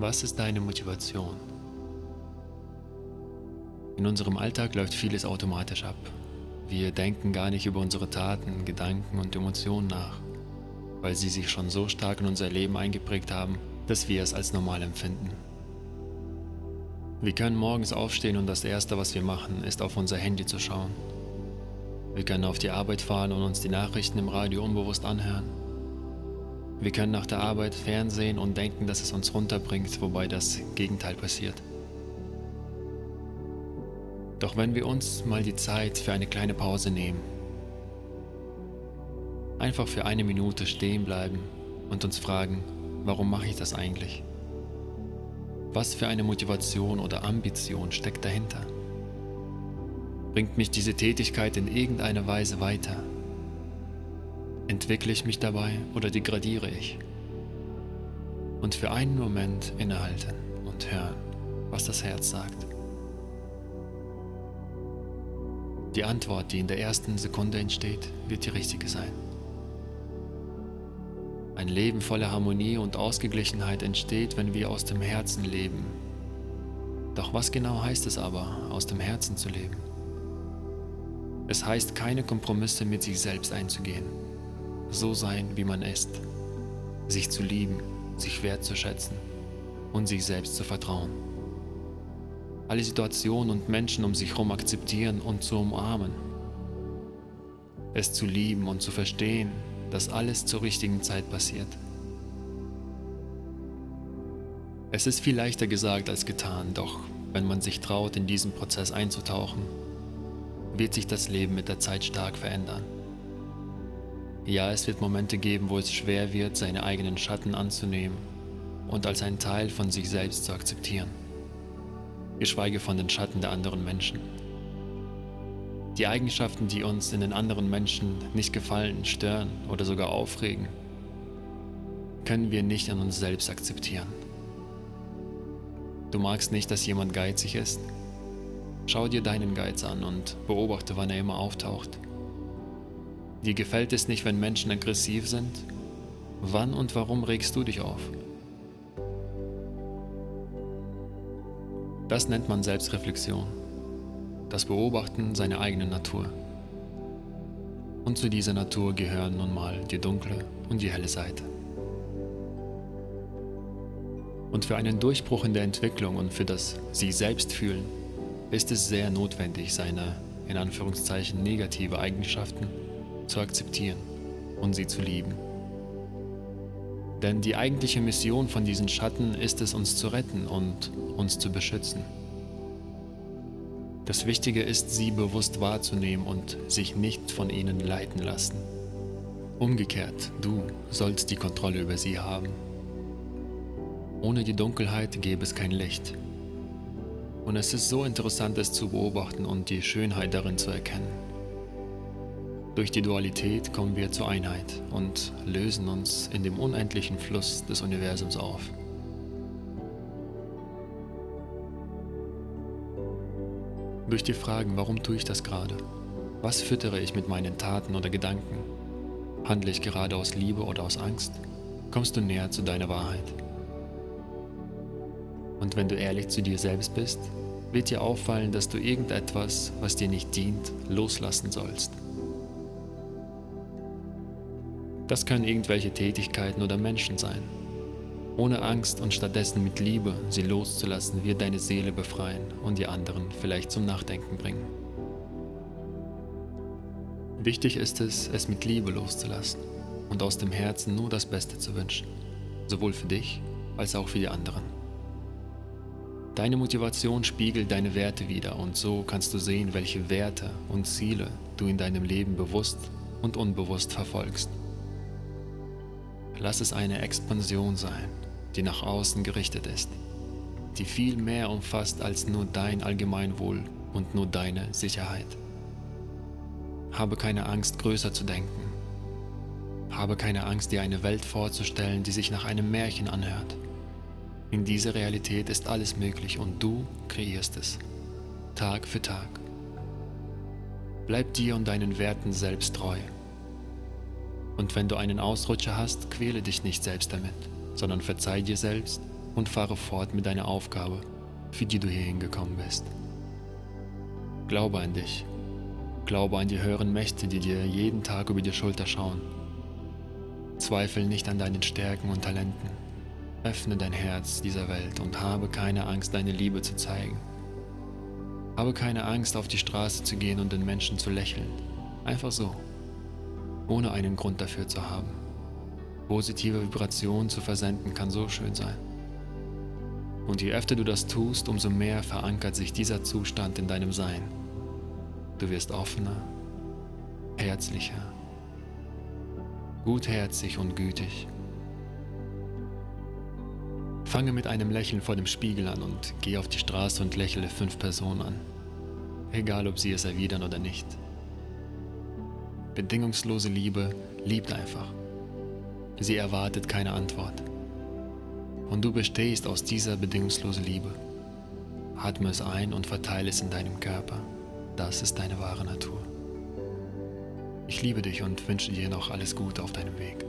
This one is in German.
Was ist deine Motivation? In unserem Alltag läuft vieles automatisch ab. Wir denken gar nicht über unsere Taten, Gedanken und Emotionen nach, weil sie sich schon so stark in unser Leben eingeprägt haben, dass wir es als normal empfinden. Wir können morgens aufstehen und das Erste, was wir machen, ist auf unser Handy zu schauen. Wir können auf die Arbeit fahren und uns die Nachrichten im Radio unbewusst anhören. Wir können nach der Arbeit fernsehen und denken, dass es uns runterbringt, wobei das Gegenteil passiert. Doch wenn wir uns mal die Zeit für eine kleine Pause nehmen, einfach für eine Minute stehen bleiben und uns fragen, warum mache ich das eigentlich? Was für eine Motivation oder Ambition steckt dahinter? Bringt mich diese Tätigkeit in irgendeiner Weise weiter? Entwickle ich mich dabei oder degradiere ich? Und für einen Moment innehalten und hören, was das Herz sagt. Die Antwort, die in der ersten Sekunde entsteht, wird die richtige sein. Ein Leben voller Harmonie und Ausgeglichenheit entsteht, wenn wir aus dem Herzen leben. Doch was genau heißt es aber, aus dem Herzen zu leben? Es heißt, keine Kompromisse mit sich selbst einzugehen, so sein, wie man ist, sich zu lieben, sich wertzuschätzen und sich selbst zu vertrauen. Alle Situationen und Menschen um sich herum akzeptieren und zu umarmen. Es zu lieben und zu verstehen, dass alles zur richtigen Zeit passiert. Es ist viel leichter gesagt als getan, doch wenn man sich traut, in diesen Prozess einzutauchen, wird sich das Leben mit der Zeit stark verändern. Ja, es wird Momente geben, wo es schwer wird, seine eigenen Schatten anzunehmen und als ein Teil von sich selbst zu akzeptieren, geschweige von den Schatten der anderen Menschen. Die Eigenschaften, die uns in den anderen Menschen nicht gefallen, stören oder sogar aufregen, können wir nicht an uns selbst akzeptieren. Du magst nicht, dass jemand geizig ist? Schau dir deinen Geiz an und beobachte, wann er immer auftaucht. Dir gefällt es nicht, wenn Menschen aggressiv sind? Wann und warum regst du dich auf? Das nennt man Selbstreflexion das Beobachten seiner eigenen Natur. Und zu dieser Natur gehören nun mal die dunkle und die helle Seite. Und für einen Durchbruch in der Entwicklung und für das Sie selbst fühlen ist es sehr notwendig, seine in Anführungszeichen negative Eigenschaften zu akzeptieren und sie zu lieben. Denn die eigentliche Mission von diesen Schatten ist es, uns zu retten und uns zu beschützen. Das Wichtige ist, sie bewusst wahrzunehmen und sich nicht von ihnen leiten lassen. Umgekehrt, du sollst die Kontrolle über sie haben. Ohne die Dunkelheit gäbe es kein Licht. Und es ist so interessant, es zu beobachten und die Schönheit darin zu erkennen. Durch die Dualität kommen wir zur Einheit und lösen uns in dem unendlichen Fluss des Universums auf. Durch die Fragen, warum tue ich das gerade? Was füttere ich mit meinen Taten oder Gedanken? Handle ich gerade aus Liebe oder aus Angst? Kommst du näher zu deiner Wahrheit? Und wenn du ehrlich zu dir selbst bist, wird dir auffallen, dass du irgendetwas, was dir nicht dient, loslassen sollst. Das können irgendwelche Tätigkeiten oder Menschen sein ohne Angst und stattdessen mit Liebe sie loszulassen, wird deine Seele befreien und die anderen vielleicht zum Nachdenken bringen. Wichtig ist es, es mit Liebe loszulassen und aus dem Herzen nur das Beste zu wünschen, sowohl für dich als auch für die anderen. Deine Motivation spiegelt deine Werte wider und so kannst du sehen, welche Werte und Ziele du in deinem Leben bewusst und unbewusst verfolgst. Lass es eine Expansion sein, die nach außen gerichtet ist, die viel mehr umfasst als nur dein Allgemeinwohl und nur deine Sicherheit. Habe keine Angst, größer zu denken. Habe keine Angst, dir eine Welt vorzustellen, die sich nach einem Märchen anhört. In dieser Realität ist alles möglich und du kreierst es, Tag für Tag. Bleib dir und deinen Werten selbst treu. Und wenn du einen Ausrutscher hast, quäle dich nicht selbst damit sondern verzeih dir selbst und fahre fort mit deiner Aufgabe, für die du hierhin gekommen bist. Glaube an dich. Glaube an die höheren Mächte, die dir jeden Tag über die Schulter schauen. Zweifel nicht an deinen Stärken und Talenten. Öffne dein Herz dieser Welt und habe keine Angst, deine Liebe zu zeigen. Habe keine Angst, auf die Straße zu gehen und den Menschen zu lächeln. Einfach so, ohne einen Grund dafür zu haben. Positive Vibrationen zu versenden kann so schön sein. Und je öfter du das tust, umso mehr verankert sich dieser Zustand in deinem Sein. Du wirst offener, herzlicher, gutherzig und gütig. Fange mit einem Lächeln vor dem Spiegel an und geh auf die Straße und lächle fünf Personen an, egal ob sie es erwidern oder nicht. Bedingungslose Liebe liebt einfach. Sie erwartet keine Antwort und du bestehst aus dieser bedingungslosen Liebe. Atme es ein und verteile es in deinem Körper. Das ist deine wahre Natur. Ich liebe dich und wünsche dir noch alles Gute auf deinem Weg.